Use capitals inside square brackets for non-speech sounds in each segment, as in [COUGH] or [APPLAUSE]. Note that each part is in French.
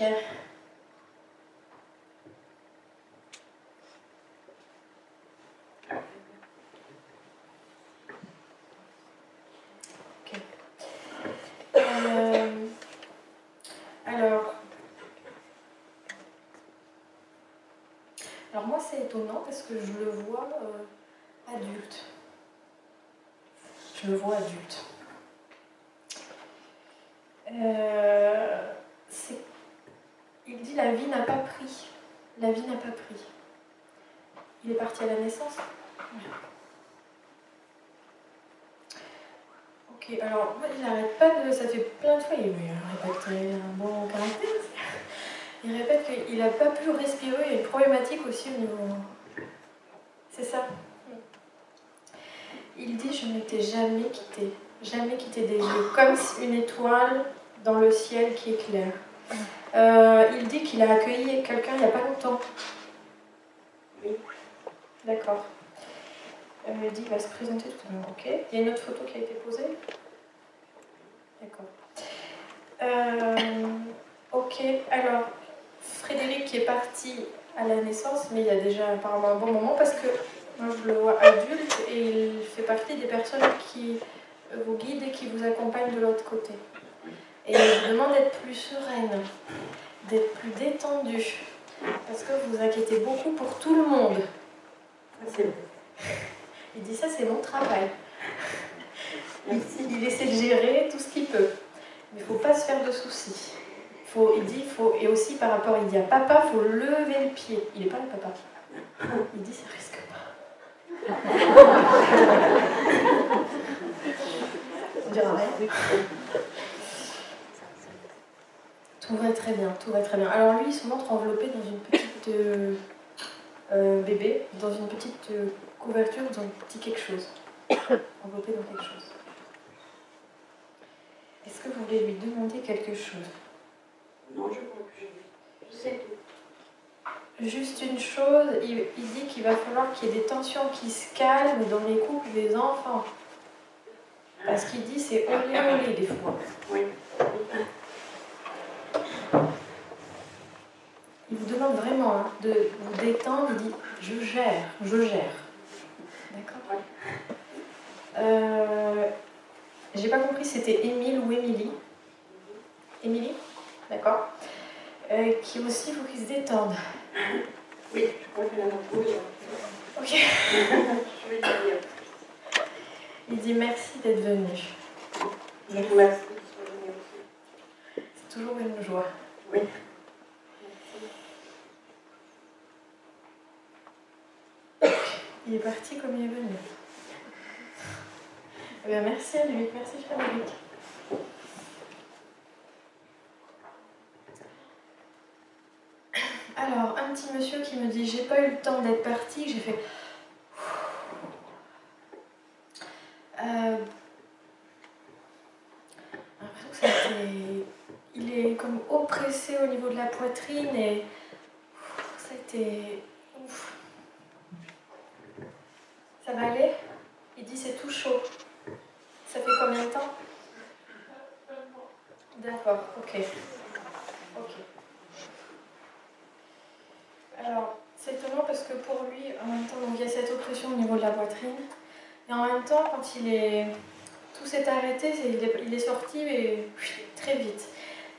Euh, alors, moi c'est étonnant parce que je le vois euh, adulte. Je le vois adulte. Euh, la vie n'a pas pris. La vie n'a pas pris. Il est parti à la naissance? Ok, alors moi, il n'arrête pas de. Ça fait plein de fois, il répète un bon caractère. Il répète qu'il n'a pas pu respirer, il y a une problématique aussi au niveau. C'est ça? Il dit Je ne m'étais jamais quitté, jamais quitté des yeux, comme une étoile dans le ciel qui éclaire. Euh, il dit qu'il a accueilli quelqu'un il n'y a pas longtemps. Oui. D'accord. Euh, il dit qu'il va se présenter tout à l'heure. Ok. Il y a une autre photo qui a été posée? D'accord. Euh, ok. Alors, Frédéric qui est parti à la naissance, mais il y a déjà apparemment un bon moment parce que moi je le vois adulte et il fait partie des personnes qui vous guident et qui vous accompagnent de l'autre côté. Et vous demande d'être plus sereine, d'être plus détendue, parce que vous vous inquiétez beaucoup pour tout le monde. C'est bon. Il dit ça, c'est mon travail. Il, essaie de gérer tout ce qu'il peut. Mais il ne faut pas se faire de soucis. Faut, il dit, faut, et aussi par rapport, il dit à papa, il faut lever le pied. Il n'est pas le papa. Il dit, ça risque pas. [LAUGHS] On dira rien. Tout va très bien, tout va très bien. Alors lui, il se montre enveloppé dans une petite euh, euh, bébé, dans une petite euh, couverture, dans un petit quelque chose. enveloppé dans quelque chose. Est-ce que vous voulez lui demander quelque chose? Non, je crois que je. Je sais tout. Juste une chose, il, il dit qu'il va falloir qu'il y ait des tensions qui se calment dans les couples des enfants. Parce qu'il dit c'est olé olé des fois. Oui. Vous demande vraiment hein, de vous détendre, il dit je gère, je gère. D'accord euh, J'ai pas compris c'était Émile ou Émilie. Émilie D'accord Euh, Qui aussi, il faut qu'il se détende. Oui, je crois a la pause. Ok. [LAUGHS] Je vais te dire. Il dit merci d'être venu. Je vous remercie de sois venu aussi. C'est toujours une joie. Oui. Il est parti comme il est venu. Eh bien, merci à lui. Merci Frédéric. Alors, un petit monsieur qui me dit J'ai pas eu le temps d'être parti. J'ai fait. Euh, Il est comme oppressé au niveau de la poitrine et. Ça a été. Ça va aller? Il dit c'est tout chaud. Ça fait combien de temps? D'accord, ok. Ok. Alors, c'est étonnant parce que pour lui, en même temps, il y a cette oppression au niveau de la poitrine. Et en même temps, quand il est. Tout s'est arrêté, il est, sorti et très vite.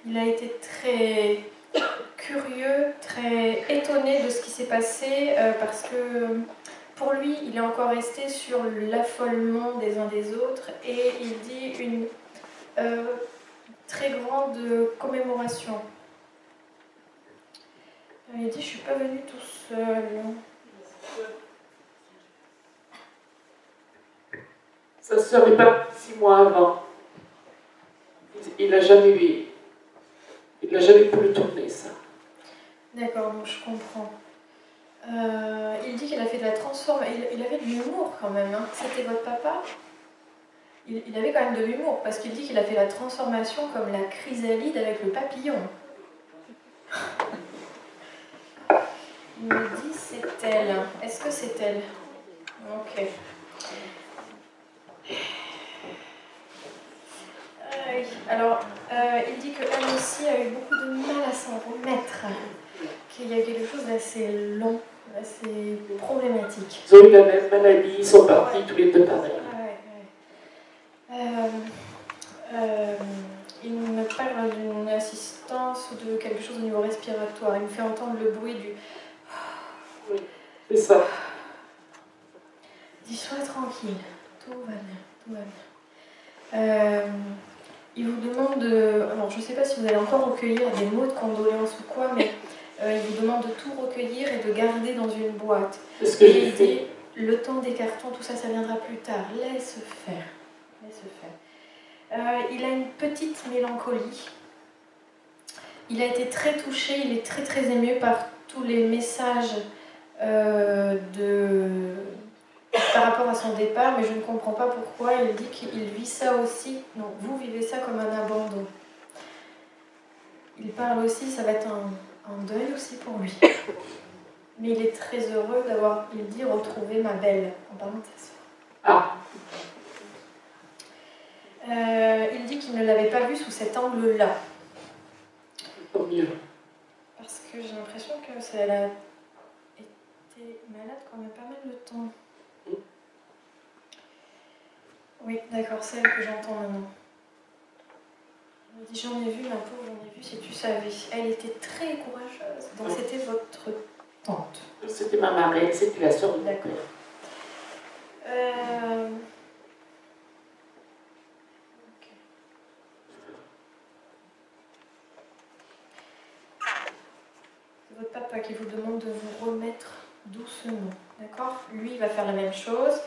Il a été très [COUGHS] curieux, très étonné de ce qui s'est passé euh, parce que pour lui, il est encore resté sur l'affolement des uns des autres et il dit une euh, très grande commémoration. Euh, Il dit Je suis pas venu tout seul. Sa sœur est partie six mois avant. Il- Il n'a jamais eu. Il n'a jamais pu le tourner, ça. D'accord, donc je comprends. Euh, il dit qu'il a fait de la transformation. Il, avait de l'humour quand même. hein. C'était votre papa? Il, avait quand même de l'humour parce qu'il dit qu'il a fait la transformation comme la chrysalide avec le papillon. Il me dit c'est elle. Est-ce que c'est elle? Ok. Alors, euh, il dit qu'elle aussi a eu beaucoup de mal à s'en remettre, qu'il y a quelque chose d'assez long, assez problématique. Ils ont eu la même maladie, ils sont partis tous les deux pareils. Euh, euh, il me parle d'une assistance ou de quelque chose au niveau respiratoire. Il me fait entendre le bruit du. C'est ça. Dis, sois tranquille, tout va bien, tout va bien. Euh, il vous demande de. Alors, je ne sais pas si vous allez encore recueillir des mots de condoléances ou quoi, mais euh, il vous demande de tout recueillir et de garder dans une boîte. Ce que Et il dit le temps des cartons, tout ça, ça viendra plus tard. Laisse faire. Laisse faire. Euh, il a une petite mélancolie. Il a été très touché, il est très très ému par tous les messages euh, de... par rapport à son départ, mais je ne comprends pas pourquoi. Il dit qu'il vit ça aussi. Non, vous vivez ça comme un abandon. Il parle aussi, ça va être un, un deuil aussi pour lui. Mais il est très heureux d'avoir, il dit, retrouvé ma belle, en parlant de sa sœur. Ah, Euh, il dit qu'il ne l'avait pas vue sous cet angle-là. tant mieux. Parce que j'ai l'impression que ça, elle a été malade quand même pas mal de temps. Oui, d'accord, c'est elle que j'entends maintenant. Elle me dit J'en ai vu, ma pauvre, j'en ai vu si tu savais. Elle était très courageuse. Donc c'était votre tante. C'était ma marraine, c'était la sœur de D'accord. Euh... votre papa qui vous demande de vous remettre doucement, d'accord? Lui, il va faire la même chose.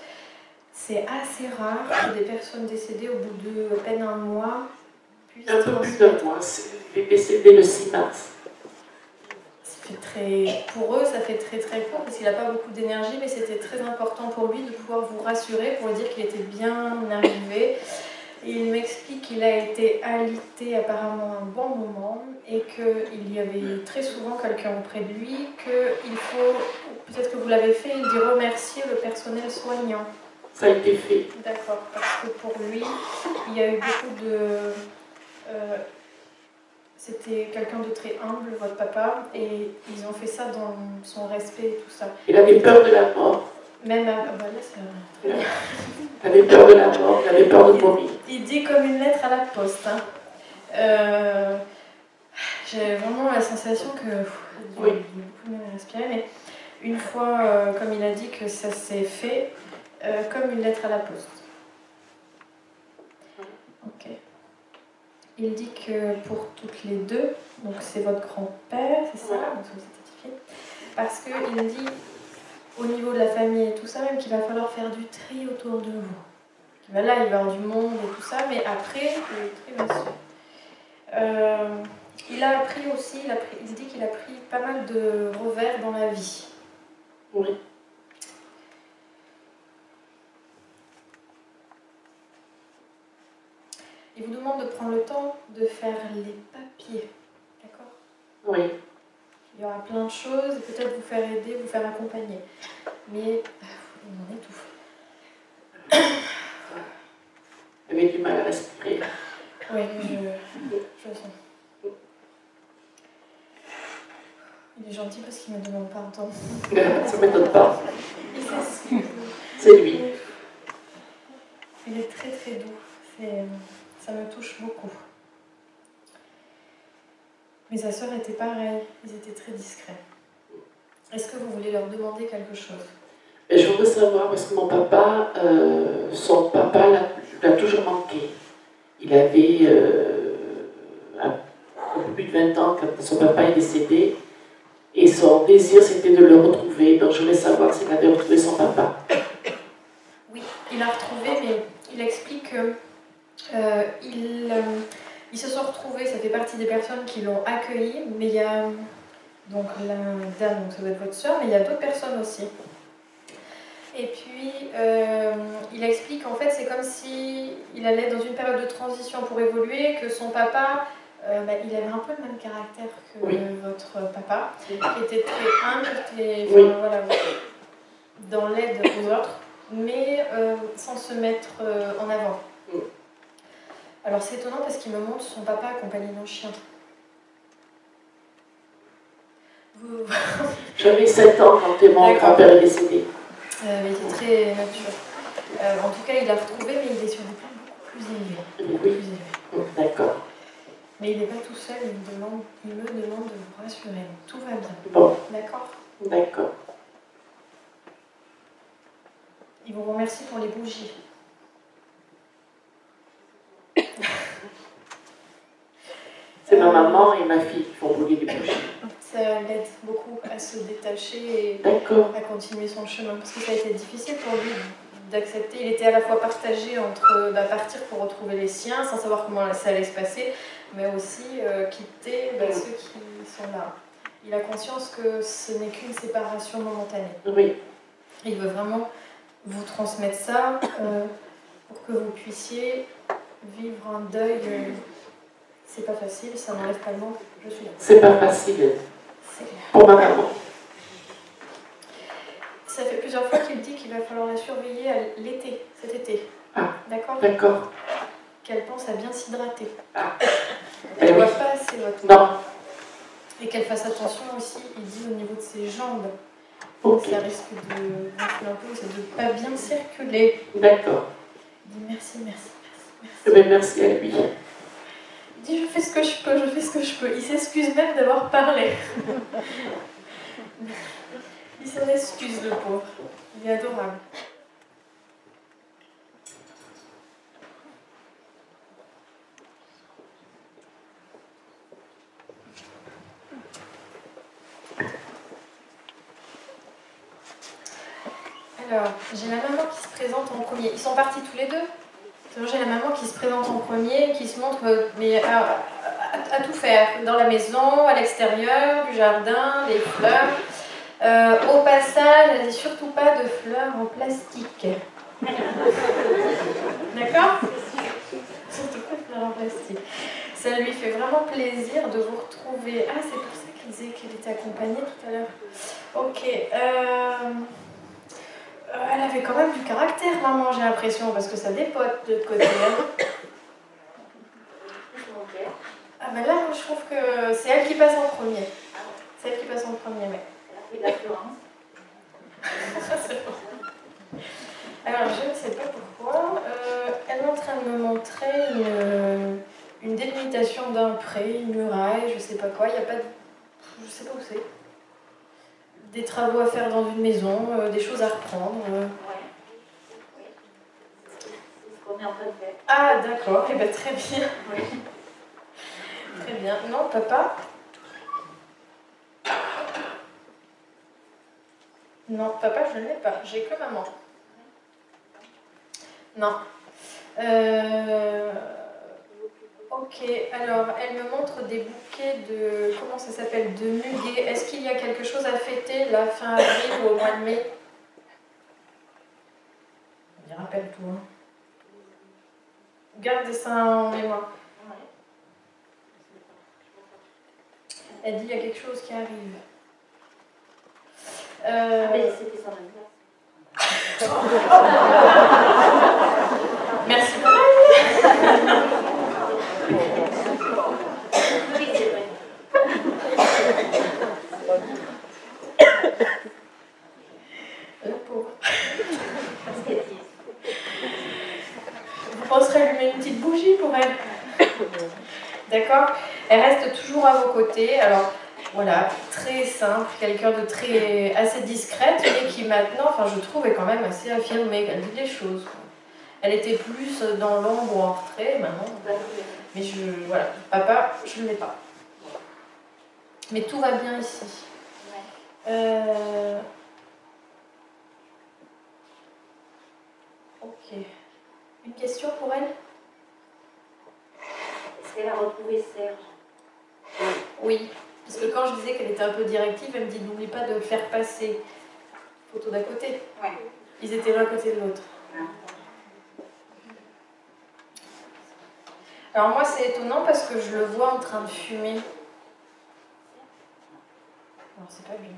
C'est assez rare que des personnes décédées au bout de à peine un mois puissent Un peu plus d'un mois. est décédé le 6 mars. Très, pour eux, ça fait très très court parce qu'il n'a pas beaucoup d'énergie, mais c'était très important pour lui de pouvoir vous rassurer pour lui dire qu'il était bien arrivé. Et il m'explique qu'il a été alité apparemment un bon moment et qu'il y avait très souvent quelqu'un auprès de lui, qu'il faut, peut-être que vous l'avez fait, il dit remercier le personnel soignant. Ça a été fait. D'accord, parce que pour lui, il y a eu beaucoup de. Euh, C'était quelqu'un de très humble, votre papa, et ils ont fait ça dans son respect et tout ça. Il avait peur de la mort. Même à. ah bah là, c'est très bien. Il avait peur de la mort, il avait peur de vomir. Il dit comme une lettre à la poste. hein. Euh, J'ai vraiment la sensation que. pff, Oui. mal à respirer, mais une fois, euh, comme il a dit que ça s'est fait, euh, comme une lettre à la poste. Ok. Il dit que pour toutes les deux, donc c'est votre grand-père, c'est ça Voilà. Parce qu'il dit, au niveau de la famille et tout ça, même qu'il va falloir faire du tri autour de vous. Va- Là, il va y avoir du monde et tout ça, mais après, le tri va se faire. Euh, il a appris aussi, il, a pris- il dit qu'il a pris pas mal de revers dans la vie. Oui. Il vous demande de prendre le temps de faire les papiers. D'accord? Oui. Il y aura plein de choses, et peut-être vous faire aider, vous faire accompagner. Mais ah, il m'en étouffe. [COUGHS] Il avait du mal à respirer. Oui, je, je le sens. Il est gentil parce qu'il ne me demande pas un temps. [LAUGHS] Ça ne m'étonne pas. Il s'excuse. C'est lui. Il est très très doux. C'est- Ça me touche beaucoup. Mais sa sœur était pareil. Ils étaient très discrets. Est-ce que vous voulez leur demander quelque chose? Je voudrais savoir, parce que mon papa, euh, son papa l'a l'a toujours manqué. Il avait euh, un, plus de 20 ans quand son papa est décédé. Et son désir, c'était de le retrouver. Donc je voulais savoir s'il avait retrouvé son papa. Oui, il a retrouvé, mais il explique que euh, euh, ils se sont retrouvés, ça fait partie des personnes qui l'ont accueilli, mais il y a donc la dame, donc ça doit être votre soeur, mais il y a d'autres personnes aussi. Et puis, euh, il explique qu'en fait, c'est comme si il allait dans une période de transition pour évoluer, que son papa, euh, bah, il avait un peu le même caractère que Oui. votre papa, qui était très humble, très, enfin, Oui. voilà, dans l'aide aux autres, mais euh, sans se mettre en avant. Alors c'est étonnant parce qu'il me montre son papa accompagné d'un chien. [LAUGHS] J'avais 7 ans quand mon grand-père est décédé. Euh, il était très nature. Euh, en tout cas, il l'a retrouvé, mais il est sur des plans beaucoup plus élevés. Oui. D'accord. Mais il n'est pas tout seul, il me, demande, il me demande de vous rassurer. Tout va bien. Bon. D'accord D'accord. Il vous remercie pour les bougies. C'est ma maman et ma fille qui font brûler les bougies. Ça l'aide beaucoup à se détacher et à continuer son chemin. Parce que ça a été difficile pour lui d'accepter. Il était à la fois partagé entre bah, partir pour retrouver les siens, sans savoir comment ça allait se passer, mais aussi euh, quitter bah, ceux qui sont là. Il a conscience que ce n'est qu'une séparation momentanée. Oui. Il veut vraiment vous transmettre ça euh, pour que vous puissiez vivre un deuil. Euh, c'est pas facile, ça n'enlève pas le manque, je suis là. C'est pas facile. Pour ma maman. Ça fait plusieurs fois qu'il dit qu'il va falloir la surveiller l'été, cet été. Ah, d'accord? D'accord. Qu'elle pense à bien s'hydrater. Ah. Elle ne boit pas assez votre Non. Et qu'elle fasse attention aussi, il dit au niveau de ses jambes. Ça risque de c'est de pas bien circuler. D'accord. Il dit merci, merci. Eh ben, merci à lui. Il dit je fais ce que je peux, je fais ce que je peux. Il s'excuse même d'avoir parlé. [LAUGHS] il s'en excuse le pauvre. Il est adorable. Alors, j'ai la maman qui se présente en premier. Ils sont partis tous les deux j'ai la maman qui se présente en premier, qui montre mais à, tout faire, dans la maison, à l'extérieur, du jardin, des fleurs. Euh, au passage, elle surtout pas de fleurs en plastique. D'accord? Surtout pas de fleurs en plastique. Ça lui fait vraiment plaisir de vous retrouver. Ah, c'est pour ça qu'il disait qu'elle était accompagnée tout à l'heure. Ok. Euh... Euh, elle avait quand même du caractère, maman, j'ai l'impression, parce que ça dépote de l'autre côté. Hein. Là, je trouve que c'est elle qui passe en premier. C'est elle qui passe en premier, mais. Alors, je ne sais pas pourquoi. Euh, elle est en train de me montrer une, une délimitation d'un pré, une muraille, je sais pas quoi. Il n'y a pas de. Je sais pas où c'est des travaux à faire dans une maison, euh, des choses à reprendre. Euh. Oui. C'est ce qu'on est en train de faire. Ah, d'accord, eh ben, très bien. très Non, papa Non, papa, je ne l'ai pas. J'ai que maman. Non. Euh... Ok, alors elle me montre des bouquets de. Comment ça s'appelle De muguet. Est-ce qu'il y a quelque chose à fêter la fin avril ou au mois de mai? On rappelle tout. Hein. Garde ça en mémoire. Elle dit il y a quelque chose qui arrive. Euh... Ah, ben, c'était son Merci beaucoup. Vous penserez allumer une petite bougie pour elle. D'accord Elle reste toujours à vos côtés. Alors, voilà, très simple, quelqu'un de très assez discrète, mais qui maintenant, enfin je trouve, est quand même assez affirmée, qu'elle dit des choses. Elle était plus dans l'ombre ou en retrait, maintenant. Mais je, voilà, papa, je ne l'ai pas. Mais tout va bien ici. Euh, ok. Une question pour elle? Qu'elle a retrouvé Serge Oui. Parce que quand je disais qu'elle était un peu directive, elle me dit n'oublie pas de faire passer. Photo d'à côté. Ouais. Ils étaient l'un à côté de l'autre. Alors moi c'est étonnant parce que je le vois en train de fumer. Non, c'est pas lui.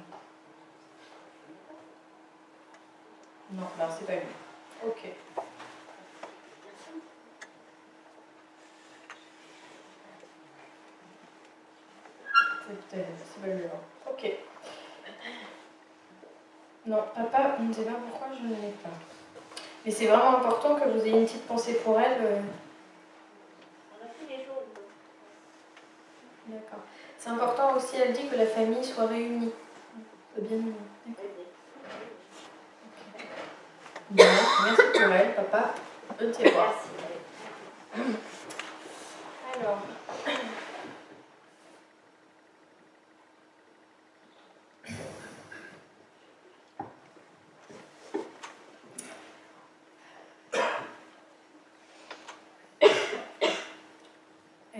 Non, non, c'est pas lui. Ok. C'est pas lui, hein. Ok. Non, papa, je ne sais pas pourquoi je ne l'ai pas. Mais c'est vraiment important que vous ayez une petite pensée pour elle. euh, On a fait les jours. D'accord. C'est important aussi, elle dit que la famille soit réunie. C'est bien. Bien, merci pour elle, papa. Je pas. Merci. Alors.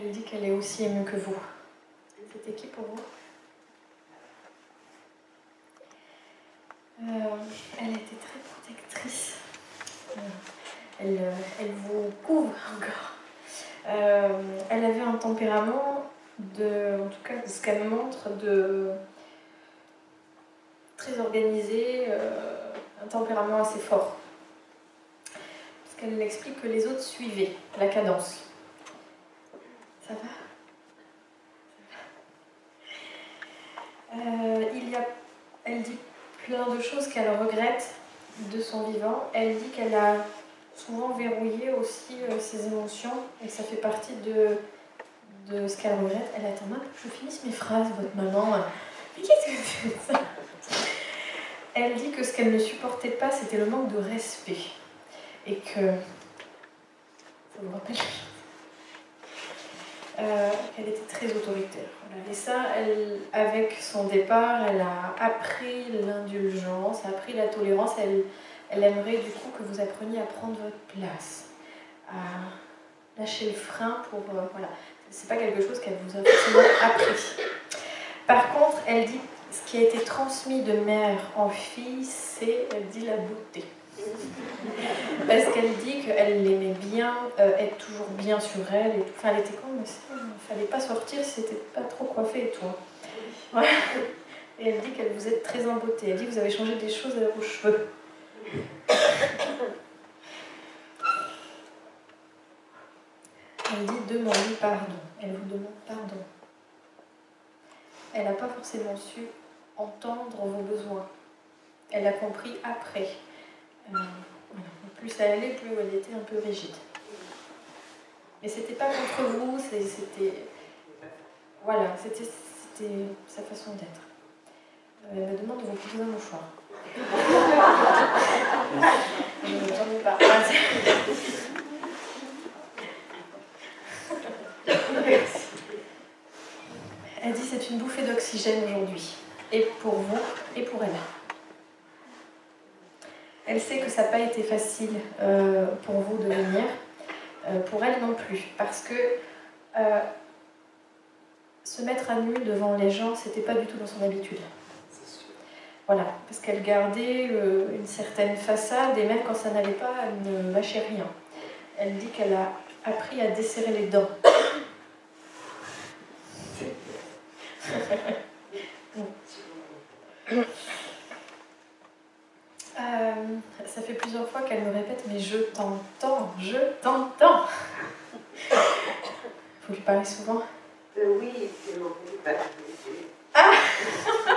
Elle dit qu'elle est aussi émue que vous. C'était qui pour vous Euh, Elle était très protectrice. Euh, Elle, euh, elle vous couvre [LAUGHS] encore. Elle avait un tempérament de, en tout cas, de ce qu'elle montre, de très organisé, un tempérament assez fort. Parce qu'elle explique que les autres suivaient la cadence. Ça va? Euh, Il y a, elle dit plein de choses qu'elle regrette de son vivant. Elle dit qu'elle a souvent verrouillé aussi euh, ses émotions et ça fait partie de, de ce qu'elle regrette. Elle attend même que je finisse mes phrases, votre maman. Mais qu'est-ce que c'est ça? Elle dit que ce qu'elle ne supportait pas, c'était le manque de respect. Et que. Ça vous rappelle? Euh, qu'elle était très autoritaire. Et ça, elle, avec son départ, elle a appris l'indulgence, appris la tolérance. Elle, elle aimerait du coup que vous appreniez à prendre votre place, à lâcher le frein pour. euh, voilà. C'est pas quelque chose qu'elle vous a forcément appris. Par contre, elle dit ce qui a été transmis de mère en fille, c'est, elle dit, la beauté. Parce qu'elle dit qu'elle l'aimait bien, euh, être toujours bien sur elle. Enfin, elle était comme ça, il ne fallait pas sortir si c'était pas trop coiffé et tout. Ouais. Et elle dit qu'elle vous êtes très en. Elle dit que vous avez changé des choses à vos cheveux. Elle dit demandez pardon. Elle vous demande pardon. Elle n'a pas forcément su entendre vos besoins. Elle a compris après. Euh. Plus ça allait, plus elle était un peu rigide. Mais c'était pas contre vous, c'était. Voilà, c'était sa façon d'être. Euh, Elle me demande de vous poser un mouchoir. Je ne m'en ai pas. Elle dit c'est une bouffée d'oxygène aujourd'hui. Et pour vous, et pour elle. Elle sait que ça n'a pas été facile euh, pour vous de venir, euh, pour elle non plus, parce que euh, se mettre à nu devant les gens, c'était pas du tout dans son habitude. Voilà, parce qu'elle gardait une certaine façade et même quand ça n'allait pas, elle ne lâchait rien. Elle dit qu'elle a appris à desserrer les dents. Euh, ça fait plusieurs fois qu'elle me répète Mais je t'entends, je t'entends. Souvent. Euh, oui, c'est mon pas Ah là,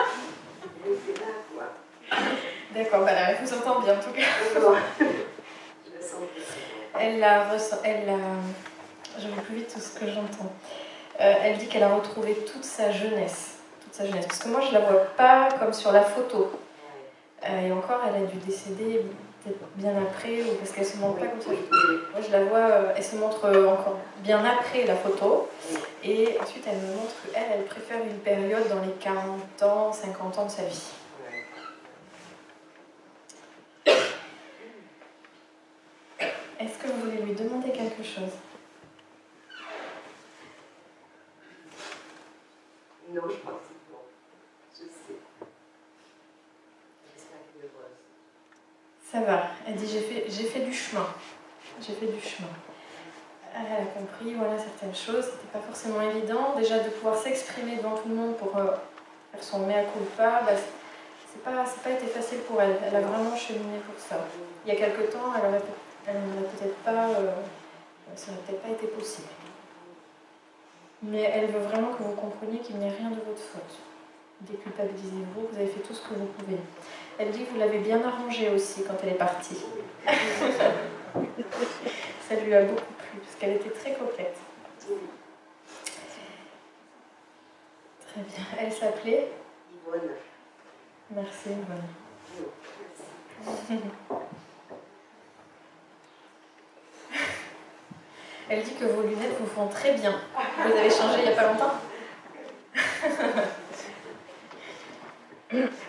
quoi. D'accord, bah elle vous entend bien en tout cas. Je la sens. Elle la ressent, elle la. Je vais plus vite tout ce que j'entends. Euh, elle dit qu'elle a retrouvé toute sa jeunesse. Toute sa jeunesse. Parce que moi, je la vois pas comme sur la photo. Euh, et encore, elle a dû décéder peut-être bien après, ou parce qu'elle se montre pas comme ça. Moi, je la vois, euh, elle se montre encore bien après la photo. Et ensuite, elle me montre qu'elle, elle préfère une période dans les 40 ans, 50 ans de sa vie. Est-ce que vous voulez lui demander quelque chose? Non, je crois que. Je sais. J'espère qu'elle le voit aussi. Ça va. Elle dit j'ai fait, fait du chemin. J'ai fait du chemin. Elle a compris voilà, certaines choses. C'était pas forcément évident. Déjà de pouvoir s'exprimer devant tout le monde pour euh, faire son mea culpa, bah, c'est pas, pas été facile pour elle. Elle a vraiment cheminé pour ça. Il y a quelque temps, elle n'aurait peut-être pas, euh, ça n'aurait peut-être pas été possible. Mais elle veut vraiment que vous compreniez qu'il n'y a rien de votre faute. Déculpabilisez-vous, vous avez fait tout ce que vous pouvez. Elle dit que vous l'avez bien arrangé aussi quand elle est partie. [LAUGHS] Ça lui a beaucoup plu, parce qu'elle était très coquette. Très bien. Elle s'appelait Yvonne. Merci, Yvonne. Merci. [LAUGHS] Elle dit que vos lunettes vous font très bien. Vous les avez changées il n'y a pas longtemps? Yes. [LAUGHS]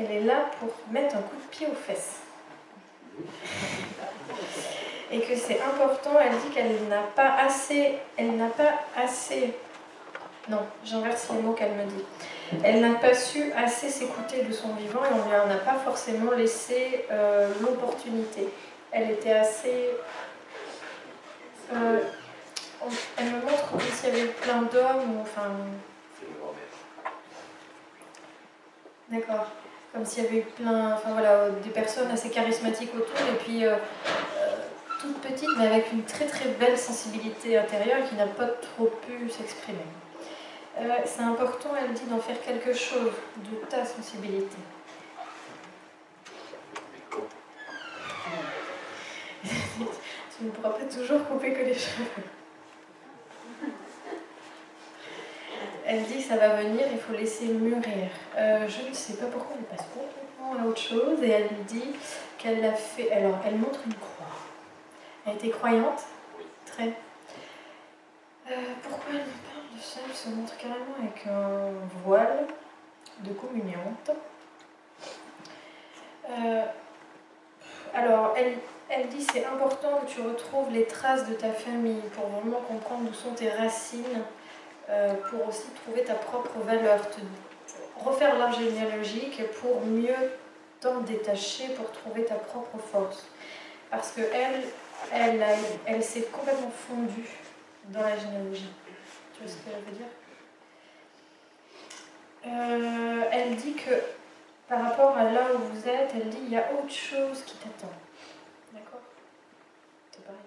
elle est là pour mettre un coup de pied aux fesses. Et que c'est important, elle dit qu'elle n'a pas assez, elle n'a pas assez, non, j'inverse les mots qu'elle me dit. Elle n'a pas su assez s'écouter de son vivant et on lui en a pas forcément laissé euh, l'opportunité. Elle était assez... euh, on- elle me montre comme s'il y avait plein d'hommes, ou enfin... D'accord. Comme s'il y avait plein, enfin voilà, des personnes assez charismatiques autour et puis euh, euh, toute petite mais avec une très très belle sensibilité intérieure qui n'a pas trop pu s'exprimer. Euh, c'est important, elle dit, d'en faire quelque chose de ta sensibilité. [LAUGHS] tu ne pourras pas toujours couper que les cheveux. Elle dit que ça va venir, il faut laisser mûrir. Euh, je ne sais pas pourquoi elle passe complètement à autre chose et elle dit qu'elle a fait. Alors, elle montre une croix. Elle était croyante? Très. Euh, pourquoi elle nous parle de ça? Elle se montre carrément avec un voile de communiante. Euh, alors, elle, elle dit c'est important que tu retrouves les traces de ta famille pour vraiment comprendre d'où sont tes racines, pour aussi trouver ta propre valeur, te refaire l'arbre généalogique pour mieux t'en détacher, pour trouver ta propre force. Parce que elle, elle s'est complètement fondue dans la généalogie. Tu vois ce que je veux dire? Euh, Elle dit que par rapport à là où vous êtes, elle dit il y a autre chose qui t'attend. D'accord C'est pareil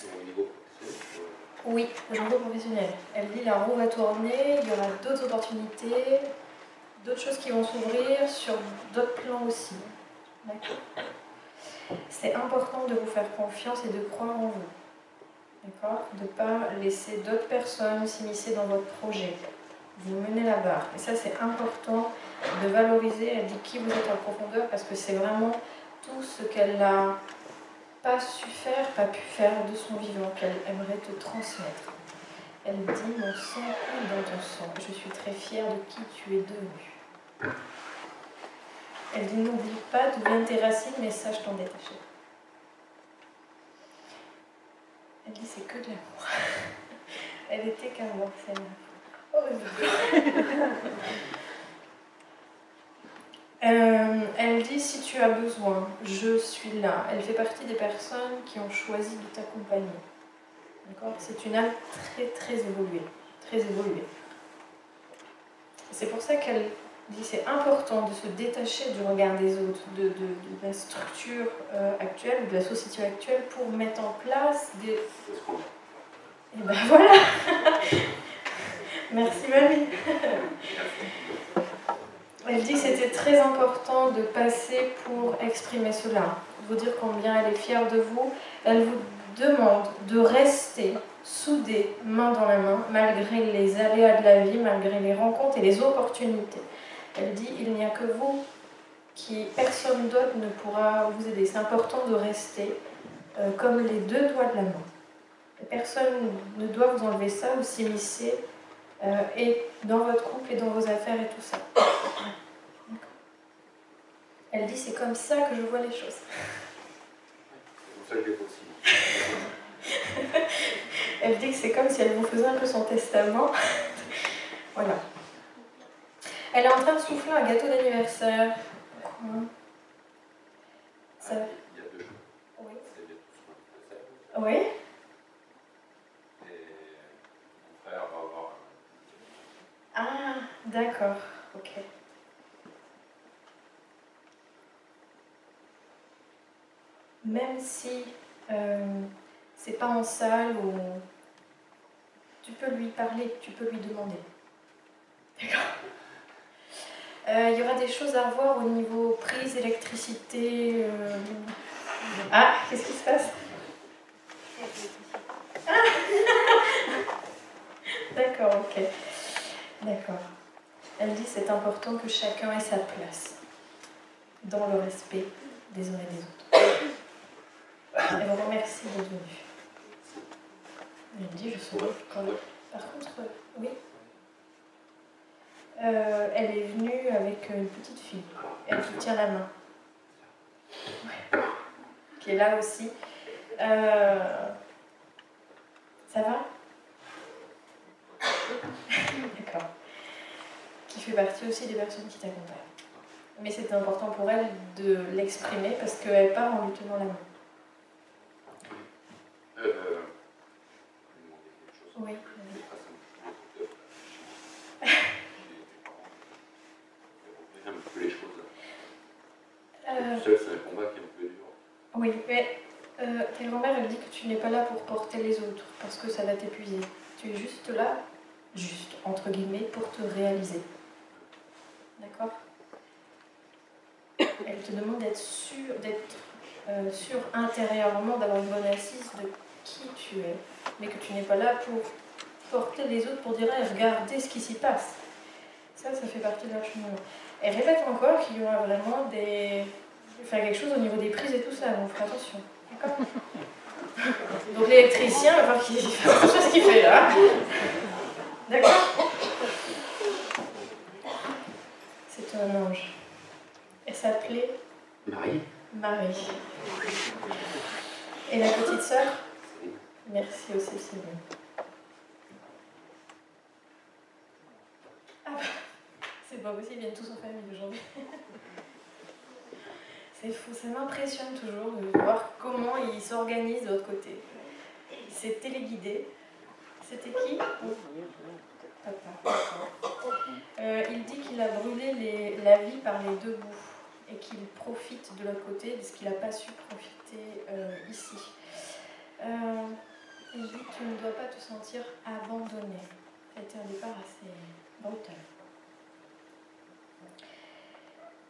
pour Au niveau professionnel, Oui, niveau professionnel. Elle dit la roue va tourner, il y aura d'autres opportunités, d'autres choses qui vont s'ouvrir sur d'autres plans aussi. D'accord C'est important de vous faire confiance et de croire en vous. D'accord De ne pas laisser d'autres personnes s'immiscer dans votre projet. Vous menez la barre. Et ça, c'est important de valoriser. Elle dit qui vous êtes en profondeur parce que c'est vraiment tout ce qu'elle n'a pas su faire, pas pu faire de son vivant, qu'elle aimerait te transmettre. Elle dit Mon sang coule dans ton sang. Je suis très fière de qui tu es devenu. Elle dit N'oublie pas d'où viennent tes racines, mais sache t'en détacher. Elle dit C'est que de l'amour. [LAUGHS] Elle était qu'amour, celle-là. Oh, Euh, elle dit si tu as besoin, je suis là. Elle fait partie des personnes qui ont choisi de t'accompagner. D'accord? C'est une âme très très évoluée, très évoluée. C'est pour ça qu'elle dit c'est important de se détacher du regard des autres, de, de- la structure euh, actuelle, de la société actuelle pour mettre en place des, et ben voilà [LAUGHS] Merci mamie Elle dit que c'était très important de passer pour exprimer cela, vous dire combien elle est fière de vous. Elle vous demande de rester soudés, main dans la main, malgré les aléas de la vie, malgré les rencontres et les opportunités. Elle dit il n'y a que vous qui, personne d'autre ne pourra vous aider. C'est important de rester euh, comme les deux doigts de la main. Personne ne doit vous enlever ça ou s'immiscer euh, et dans votre couple et dans vos affaires et tout ça. Elle dit c'est comme ça que je vois les choses. C'est comme ça que j'ai possible. [LAUGHS] Elle dit que c'est comme si elle vous faisait un peu son testament. [LAUGHS] voilà. Elle est en train de souffler un gâteau d'anniversaire. Ça- Il y a deux choses. Oui. Oui. Et mon frère va avoir un. Ah, d'accord. Ok. Même si euh, c'est pas en salle ou tu peux lui parler, tu peux lui demander. D'accord. Euh, Il y aura des choses à revoir au niveau prise, électricité. euh. Ah, qu'est-ce qui se passe? [LAUGHS] D'accord, ok. D'accord. Elle dit c'est important que chacun ait sa place dans le respect des uns et des autres. Elle vous remercie d'être venue. Elle dit je suis quand même. Par contre, oui. Euh, elle est venue avec une petite fille. Elle qui tient la main. Ouais. Qui est là aussi. Euh, Ça va D'accord. Qui fait partie aussi des personnes qui t'accompagnent. Mais c'était important pour elle de l'exprimer parce qu'elle part en lui tenant la main. Euh. Oui. Mais pas simple, je suis docteur, là, chez mes parents. J'ai repris un petit peu les choses. Euh, Tout seul, c'est un combat qui est un peu dur. oui, mais euh, ta grand-mère, elle dit que tu n'es pas là pour porter les autres parce que ça va t'épuiser. Tu es juste là, juste, entre guillemets, pour te réaliser. D'accord [COUGHS] Elle te demande d'être sûr, d'être euh, sûr intérieurement, d'avoir une bonne assise de qui tu es, mais que tu n'es pas là pour porter les autres pour dire Hey, regardez ce qui s'y passe. Ça, ça fait partie de leur cheminement. Et répète encore qu'il y aura vraiment des. faire quelque chose au niveau des prises et tout ça, donc fais attention. D'accord [LAUGHS] Donc l'électricien, va voir qu'il fait attention à ce qu'il fait là. D'accord Un ange. Elle s'appelait Marie Marie. Et la petite sœur Merci aussi, Céline. Ah bah, c'est pas possible, ils viennent tous en famille aujourd'hui. [LAUGHS] C'est fou, ça m'impressionne toujours de voir comment ils s'organisent de l'autre côté. C'est téléguidé. C'était qui? Euh, il dit qu'il a brûlé la vie par les deux bouts et qu'il profite de l'autre côté de ce qu'il n'a pas su profiter euh, ici. Euh, il dit tu ne dois pas te sentir abandonné. Été un départ assez brutal.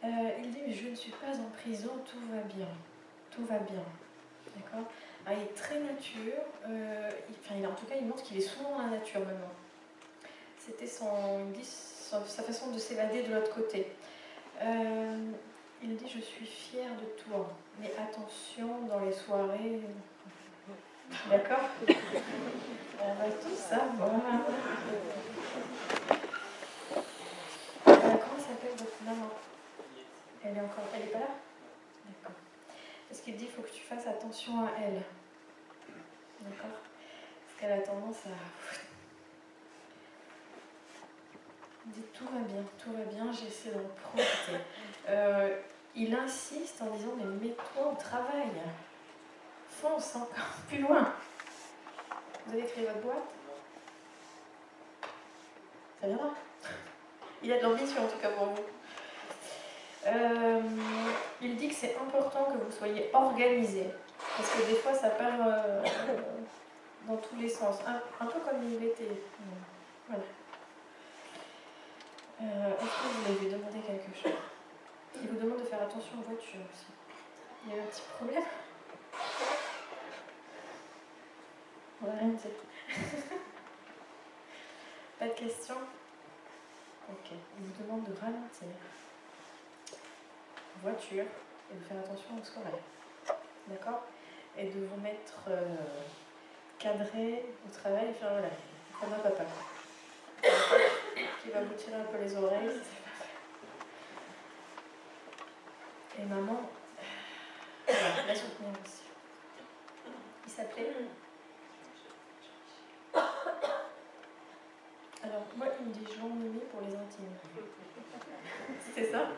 Euh, il dit mais je ne suis pas en prison, tout va bien. Tout va bien. D'accord? Ah, Il est très nature. euh, enfin, en tout cas, il montre qu'il est souvent dans la nature maintenant. C'était sa façon de s'évader de l'autre côté. Euh, il dit Je suis fière de toi, mais attention dans les soirées. D'accord? [LAUGHS] On va tout savoir. Euh, comment s'appelle votre maman? Elle est encore. Elle est pas là? D'accord. Parce qu'il dit il faut que tu fasses attention à elle. D'accord? Parce qu'elle a tendance à. Il dit tout va bien, tout va bien, j'essaie d'en profiter. Euh, il insiste en disant mais mets-toi au travail. Fonce encore plus loin. Vous avez créé votre boîte? Ça viendra. Il a de l'ambition en tout cas pour vous. Euh, il dit que c'est important que vous soyez organisé. Parce que des fois ça part euh, dans tous les sens. Un, un peu comme il était. Voilà. Euh, Est-ce vous lui demander quelque chose? Il vous demande de faire attention aux voitures aussi. Il y a un petit problème? On va rien dire. [LAUGHS] Pas de questions? Ok. Il vous demande de ralentir. Voiture et de faire attention aux soirées. D'accord? Et de vous mettre euh, cadrer au travail, enfin voilà, comme un papa. Qui va vous tirer un peu les oreilles. Et maman, voilà, la soutenir aussi. Il s'appelait Alors, moi, il me dit Jean Mimi pour les intimes. [LAUGHS] C'est ça?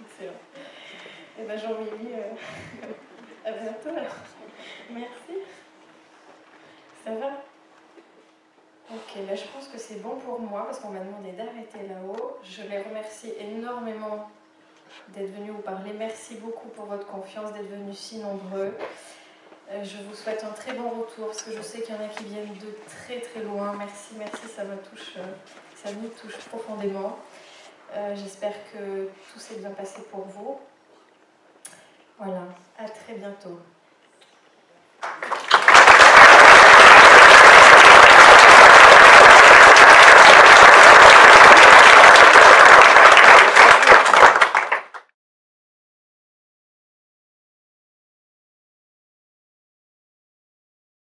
Excellent. Et ben Jean Mimi, euh, [LAUGHS] à bientôt. Merci. Ça va? Là je pense que c'est bon pour moi parce qu'on m'a demandé d'arrêter là-haut. Je les remercie énormément d'être venus vous parler. Merci beaucoup pour votre confiance, d'être venus si nombreux. Euh, Je vous souhaite un très bon retour parce que je sais qu'il y en a qui viennent de très très loin. Merci, merci, ça me touche, euh, ça nous touche profondément. Euh, J'espère que tout s'est bien passé pour vous. Voilà, à très bientôt.